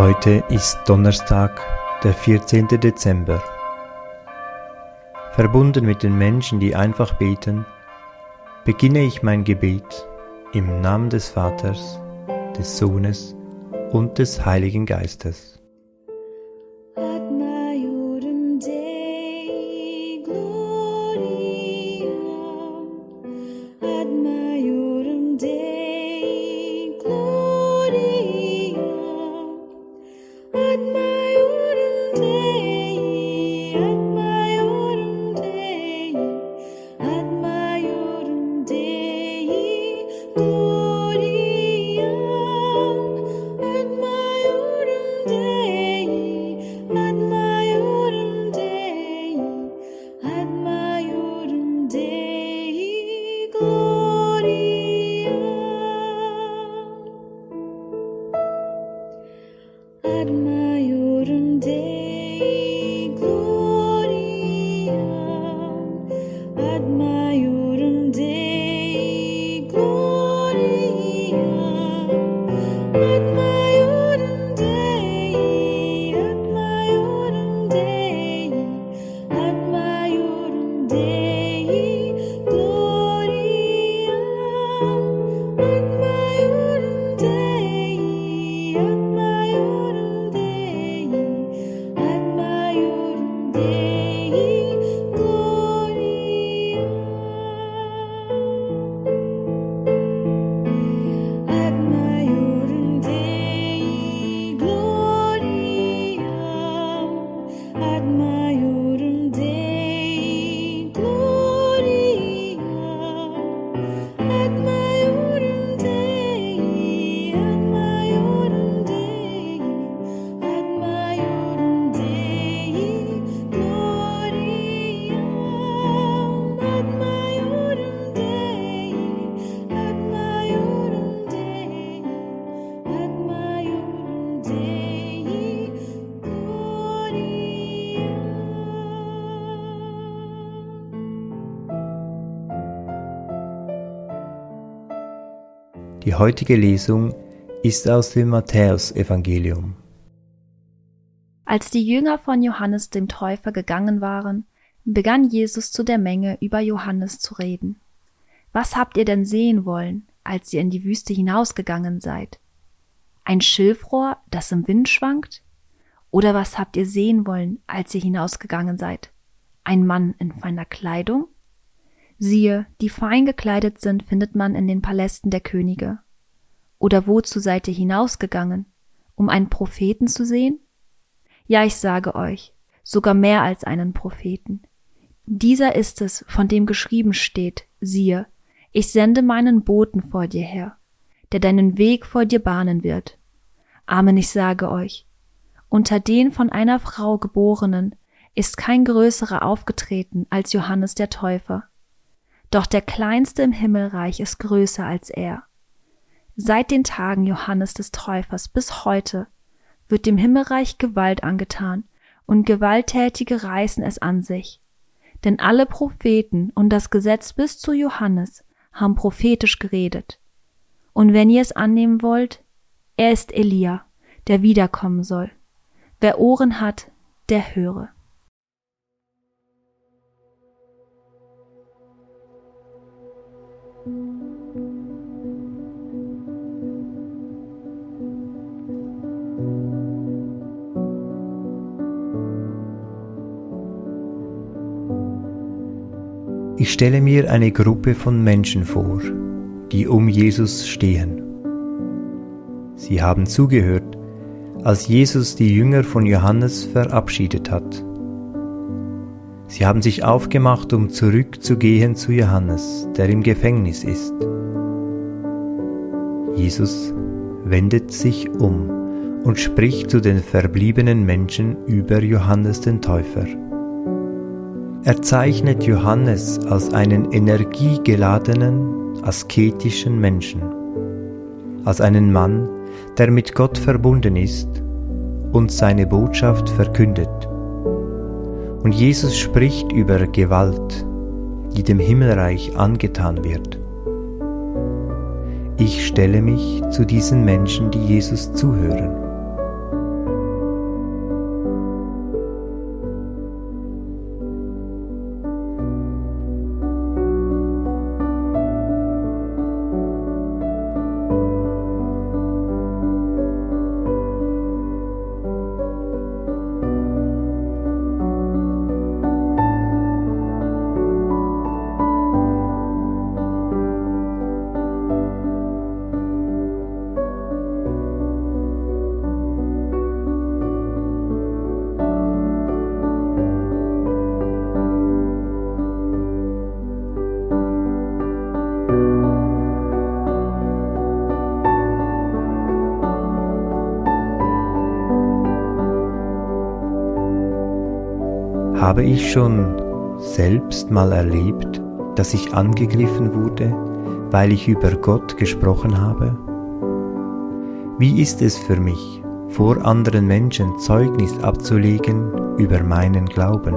Heute ist Donnerstag, der 14. Dezember. Verbunden mit den Menschen, die einfach beten, beginne ich mein Gebet im Namen des Vaters, des Sohnes und des Heiligen Geistes. Die heutige Lesung ist aus dem Matthäusevangelium. Als die Jünger von Johannes dem Täufer gegangen waren, begann Jesus zu der Menge über Johannes zu reden. Was habt ihr denn sehen wollen, als ihr in die Wüste hinausgegangen seid? Ein Schilfrohr, das im Wind schwankt? Oder was habt ihr sehen wollen, als ihr hinausgegangen seid? Ein Mann in feiner Kleidung? Siehe, die fein gekleidet sind, findet man in den Palästen der Könige. Oder wozu seid ihr hinausgegangen? Um einen Propheten zu sehen? Ja, ich sage euch, sogar mehr als einen Propheten. Dieser ist es, von dem geschrieben steht, siehe, ich sende meinen Boten vor dir her, der deinen Weg vor dir bahnen wird. Amen, ich sage euch, unter den von einer Frau geborenen ist kein größerer aufgetreten als Johannes der Täufer doch der Kleinste im Himmelreich ist größer als er. Seit den Tagen Johannes des Täufers bis heute wird dem Himmelreich Gewalt angetan, und Gewalttätige reißen es an sich. Denn alle Propheten und das Gesetz bis zu Johannes haben prophetisch geredet. Und wenn ihr es annehmen wollt, er ist Elia, der wiederkommen soll. Wer Ohren hat, der höre. Ich stelle mir eine Gruppe von Menschen vor, die um Jesus stehen. Sie haben zugehört, als Jesus die Jünger von Johannes verabschiedet hat. Sie haben sich aufgemacht, um zurückzugehen zu Johannes, der im Gefängnis ist. Jesus wendet sich um und spricht zu den verbliebenen Menschen über Johannes den Täufer. Er zeichnet Johannes als einen energiegeladenen, asketischen Menschen, als einen Mann, der mit Gott verbunden ist und seine Botschaft verkündet. Und Jesus spricht über Gewalt, die dem Himmelreich angetan wird. Ich stelle mich zu diesen Menschen, die Jesus zuhören. Habe ich schon selbst mal erlebt, dass ich angegriffen wurde, weil ich über Gott gesprochen habe? Wie ist es für mich, vor anderen Menschen Zeugnis abzulegen über meinen Glauben?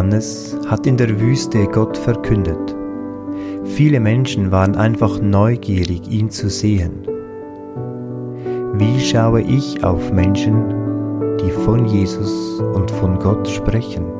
Johannes hat in der Wüste Gott verkündet. Viele Menschen waren einfach neugierig, ihn zu sehen. Wie schaue ich auf Menschen, die von Jesus und von Gott sprechen?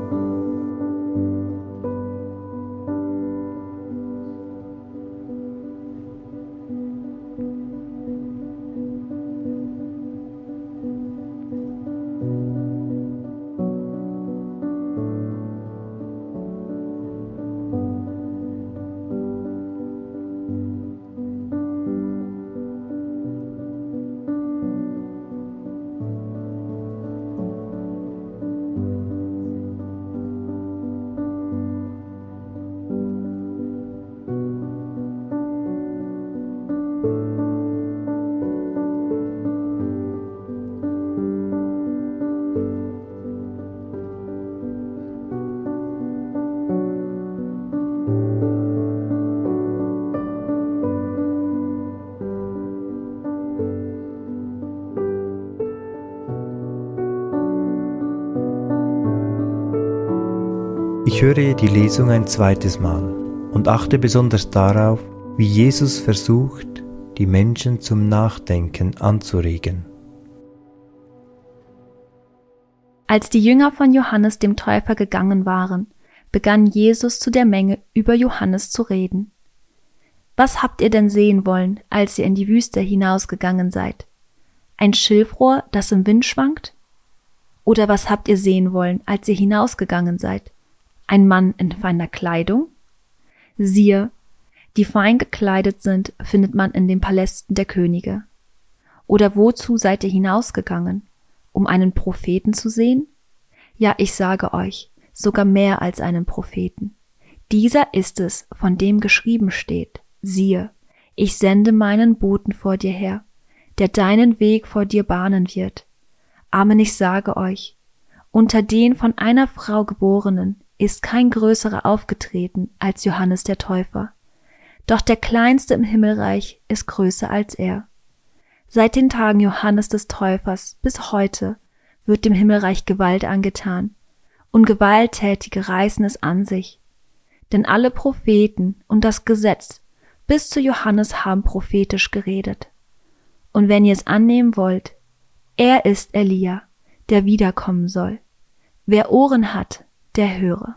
Ich höre die Lesung ein zweites Mal und achte besonders darauf, wie Jesus versucht, die Menschen zum Nachdenken anzuregen. Als die Jünger von Johannes dem Täufer gegangen waren, begann Jesus zu der Menge über Johannes zu reden. Was habt ihr denn sehen wollen, als ihr in die Wüste hinausgegangen seid? Ein Schilfrohr, das im Wind schwankt? Oder was habt ihr sehen wollen, als ihr hinausgegangen seid? Ein Mann in feiner Kleidung? Siehe, die fein gekleidet sind, findet man in den Palästen der Könige. Oder wozu seid ihr hinausgegangen? Um einen Propheten zu sehen? Ja, ich sage euch, sogar mehr als einen Propheten. Dieser ist es, von dem geschrieben steht, siehe, ich sende meinen Boten vor dir her, der deinen Weg vor dir bahnen wird. Amen, ich sage euch, unter den von einer Frau geborenen ist kein größerer aufgetreten als Johannes der Täufer. Doch der Kleinste im Himmelreich ist größer als er. Seit den Tagen Johannes des Täufers bis heute wird dem Himmelreich Gewalt angetan, und Gewalttätige reißen es an sich. Denn alle Propheten und das Gesetz bis zu Johannes haben prophetisch geredet. Und wenn ihr es annehmen wollt, er ist Elia, der wiederkommen soll. Wer Ohren hat, der höre.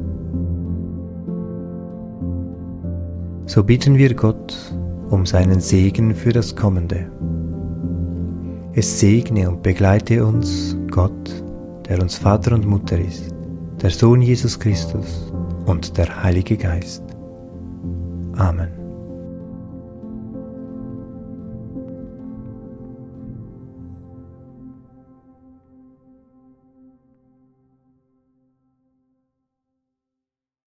So bitten wir Gott um seinen Segen für das Kommende. Es segne und begleite uns Gott, der uns Vater und Mutter ist, der Sohn Jesus Christus und der Heilige Geist. Amen.